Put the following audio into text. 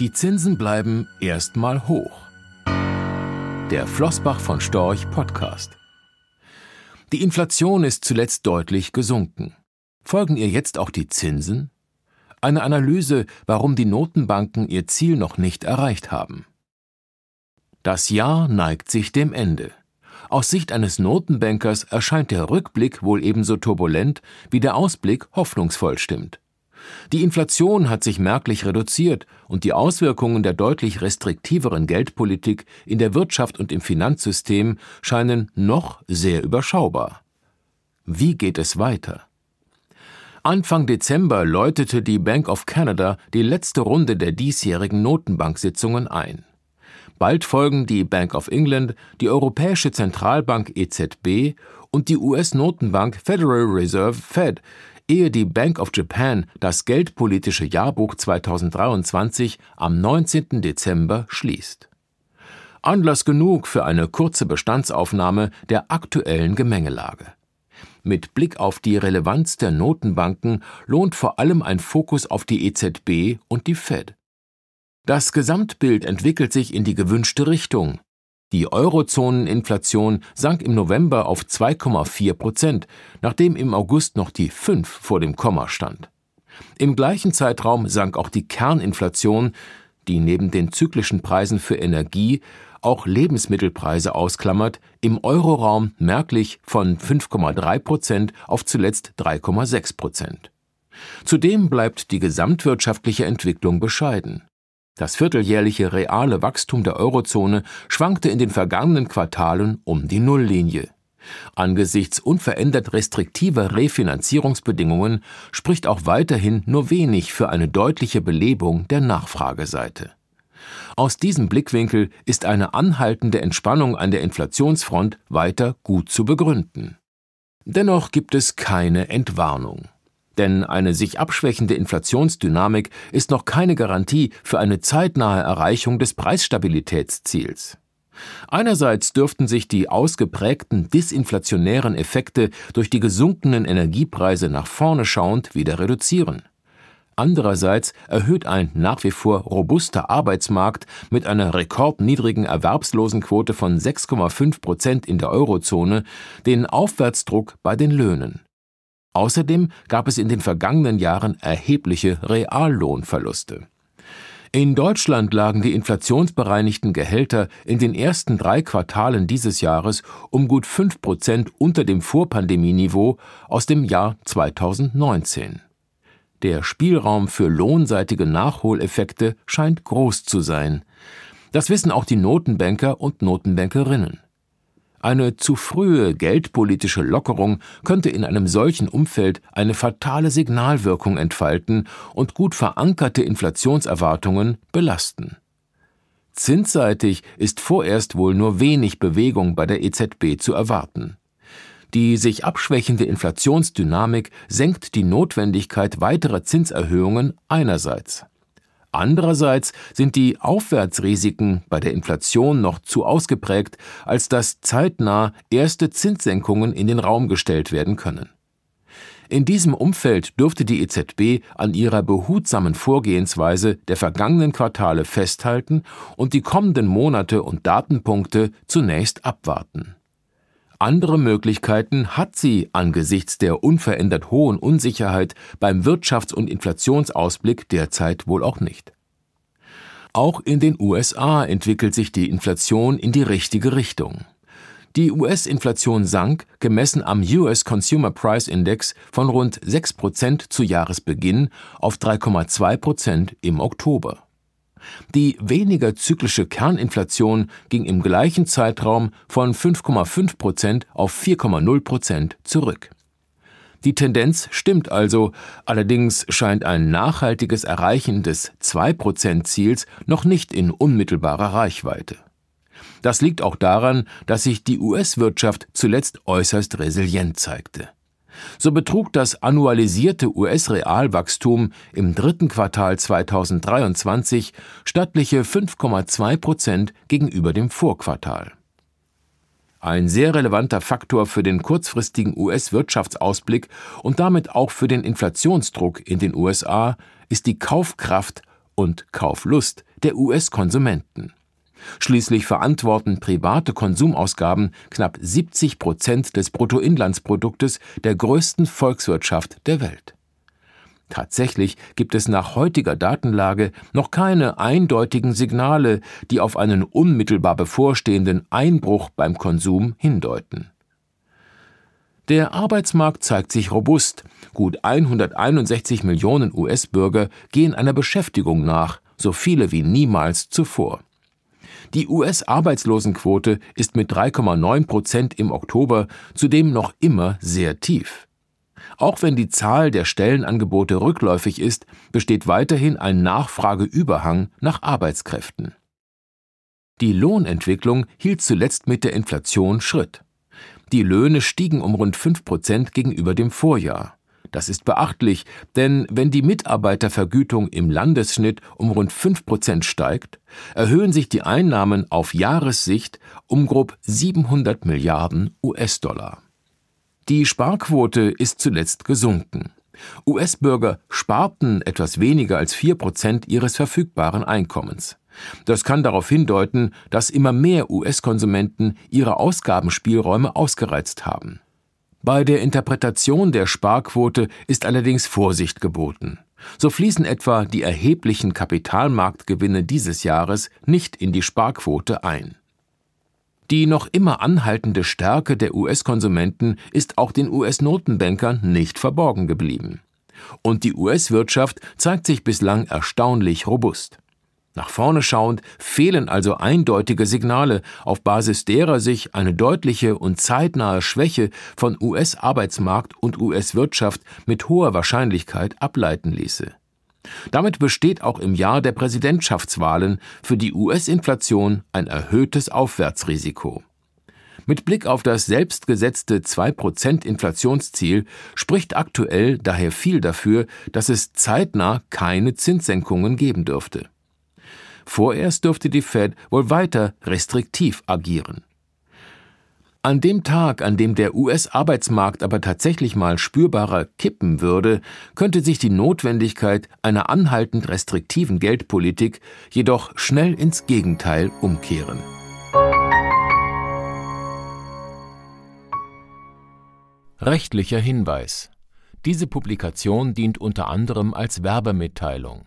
Die Zinsen bleiben erstmal hoch. Der Flossbach von Storch Podcast. Die Inflation ist zuletzt deutlich gesunken. Folgen ihr jetzt auch die Zinsen? Eine Analyse, warum die Notenbanken ihr Ziel noch nicht erreicht haben. Das Jahr neigt sich dem Ende. Aus Sicht eines Notenbankers erscheint der Rückblick wohl ebenso turbulent, wie der Ausblick hoffnungsvoll stimmt. Die Inflation hat sich merklich reduziert und die Auswirkungen der deutlich restriktiveren Geldpolitik in der Wirtschaft und im Finanzsystem scheinen noch sehr überschaubar. Wie geht es weiter? Anfang Dezember läutete die Bank of Canada die letzte Runde der diesjährigen Notenbanksitzungen ein. Bald folgen die Bank of England, die Europäische Zentralbank EZB und die US-Notenbank Federal Reserve Fed, ehe die Bank of Japan das geldpolitische Jahrbuch 2023 am 19. Dezember schließt. Anlass genug für eine kurze Bestandsaufnahme der aktuellen Gemengelage. Mit Blick auf die Relevanz der Notenbanken lohnt vor allem ein Fokus auf die EZB und die Fed. Das Gesamtbild entwickelt sich in die gewünschte Richtung. Die Eurozoneninflation sank im November auf 2,4 Prozent, nachdem im August noch die 5 vor dem Komma stand. Im gleichen Zeitraum sank auch die Kerninflation, die neben den zyklischen Preisen für Energie auch Lebensmittelpreise ausklammert, im Euroraum merklich von 5,3 Prozent auf zuletzt 3,6 Prozent. Zudem bleibt die gesamtwirtschaftliche Entwicklung bescheiden. Das vierteljährliche reale Wachstum der Eurozone schwankte in den vergangenen Quartalen um die Nulllinie. Angesichts unverändert restriktiver Refinanzierungsbedingungen spricht auch weiterhin nur wenig für eine deutliche Belebung der Nachfrageseite. Aus diesem Blickwinkel ist eine anhaltende Entspannung an der Inflationsfront weiter gut zu begründen. Dennoch gibt es keine Entwarnung. Denn eine sich abschwächende Inflationsdynamik ist noch keine Garantie für eine zeitnahe Erreichung des Preisstabilitätsziels. Einerseits dürften sich die ausgeprägten disinflationären Effekte durch die gesunkenen Energiepreise nach vorne schauend wieder reduzieren. Andererseits erhöht ein nach wie vor robuster Arbeitsmarkt mit einer rekordniedrigen Erwerbslosenquote von 6,5 Prozent in der Eurozone den Aufwärtsdruck bei den Löhnen. Außerdem gab es in den vergangenen Jahren erhebliche Reallohnverluste. In Deutschland lagen die inflationsbereinigten Gehälter in den ersten drei Quartalen dieses Jahres um gut fünf Prozent unter dem Vorpandemieniveau aus dem Jahr 2019. Der Spielraum für lohnseitige Nachholeffekte scheint groß zu sein. Das wissen auch die Notenbanker und Notenbankerinnen. Eine zu frühe geldpolitische Lockerung könnte in einem solchen Umfeld eine fatale Signalwirkung entfalten und gut verankerte Inflationserwartungen belasten. Zinsseitig ist vorerst wohl nur wenig Bewegung bei der EZB zu erwarten. Die sich abschwächende Inflationsdynamik senkt die Notwendigkeit weiterer Zinserhöhungen einerseits. Andererseits sind die Aufwärtsrisiken bei der Inflation noch zu ausgeprägt, als dass zeitnah erste Zinssenkungen in den Raum gestellt werden können. In diesem Umfeld dürfte die EZB an ihrer behutsamen Vorgehensweise der vergangenen Quartale festhalten und die kommenden Monate und Datenpunkte zunächst abwarten. Andere Möglichkeiten hat sie angesichts der unverändert hohen Unsicherheit beim Wirtschafts- und Inflationsausblick derzeit wohl auch nicht. Auch in den USA entwickelt sich die Inflation in die richtige Richtung. Die US-Inflation sank, gemessen am US Consumer Price Index, von rund 6 Prozent zu Jahresbeginn auf 3,2 Prozent im Oktober. Die weniger zyklische Kerninflation ging im gleichen Zeitraum von 5,5 Prozent auf 4,0 Prozent zurück. Die Tendenz stimmt also, allerdings scheint ein nachhaltiges Erreichen des 2-Prozent-Ziels noch nicht in unmittelbarer Reichweite. Das liegt auch daran, dass sich die US-Wirtschaft zuletzt äußerst resilient zeigte. So betrug das annualisierte US-Realwachstum im dritten Quartal 2023 stattliche 5,2 Prozent gegenüber dem Vorquartal. Ein sehr relevanter Faktor für den kurzfristigen US-Wirtschaftsausblick und damit auch für den Inflationsdruck in den USA ist die Kaufkraft und Kauflust der US-Konsumenten. Schließlich verantworten private Konsumausgaben knapp 70 Prozent des Bruttoinlandsproduktes der größten Volkswirtschaft der Welt. Tatsächlich gibt es nach heutiger Datenlage noch keine eindeutigen Signale, die auf einen unmittelbar bevorstehenden Einbruch beim Konsum hindeuten. Der Arbeitsmarkt zeigt sich robust. Gut 161 Millionen US-Bürger gehen einer Beschäftigung nach, so viele wie niemals zuvor. Die US-Arbeitslosenquote ist mit 3,9 Prozent im Oktober zudem noch immer sehr tief. Auch wenn die Zahl der Stellenangebote rückläufig ist, besteht weiterhin ein Nachfrageüberhang nach Arbeitskräften. Die Lohnentwicklung hielt zuletzt mit der Inflation Schritt. Die Löhne stiegen um rund 5 Prozent gegenüber dem Vorjahr. Das ist beachtlich, denn wenn die Mitarbeitervergütung im Landesschnitt um rund 5 Prozent steigt, erhöhen sich die Einnahmen auf Jahressicht um grob 700 Milliarden US-Dollar. Die Sparquote ist zuletzt gesunken. US-Bürger sparten etwas weniger als 4 Prozent ihres verfügbaren Einkommens. Das kann darauf hindeuten, dass immer mehr US-Konsumenten ihre Ausgabenspielräume ausgereizt haben. Bei der Interpretation der Sparquote ist allerdings Vorsicht geboten. So fließen etwa die erheblichen Kapitalmarktgewinne dieses Jahres nicht in die Sparquote ein. Die noch immer anhaltende Stärke der US-Konsumenten ist auch den US-Notenbankern nicht verborgen geblieben. Und die US-Wirtschaft zeigt sich bislang erstaunlich robust. Nach vorne schauend fehlen also eindeutige Signale, auf Basis derer sich eine deutliche und zeitnahe Schwäche von US-Arbeitsmarkt und US-Wirtschaft mit hoher Wahrscheinlichkeit ableiten ließe. Damit besteht auch im Jahr der Präsidentschaftswahlen für die US-Inflation ein erhöhtes Aufwärtsrisiko. Mit Blick auf das selbstgesetzte 2% Inflationsziel spricht aktuell daher viel dafür, dass es zeitnah keine Zinssenkungen geben dürfte. Vorerst dürfte die Fed wohl weiter restriktiv agieren. An dem Tag, an dem der US-Arbeitsmarkt aber tatsächlich mal spürbarer kippen würde, könnte sich die Notwendigkeit einer anhaltend restriktiven Geldpolitik jedoch schnell ins Gegenteil umkehren. Rechtlicher Hinweis Diese Publikation dient unter anderem als Werbemitteilung.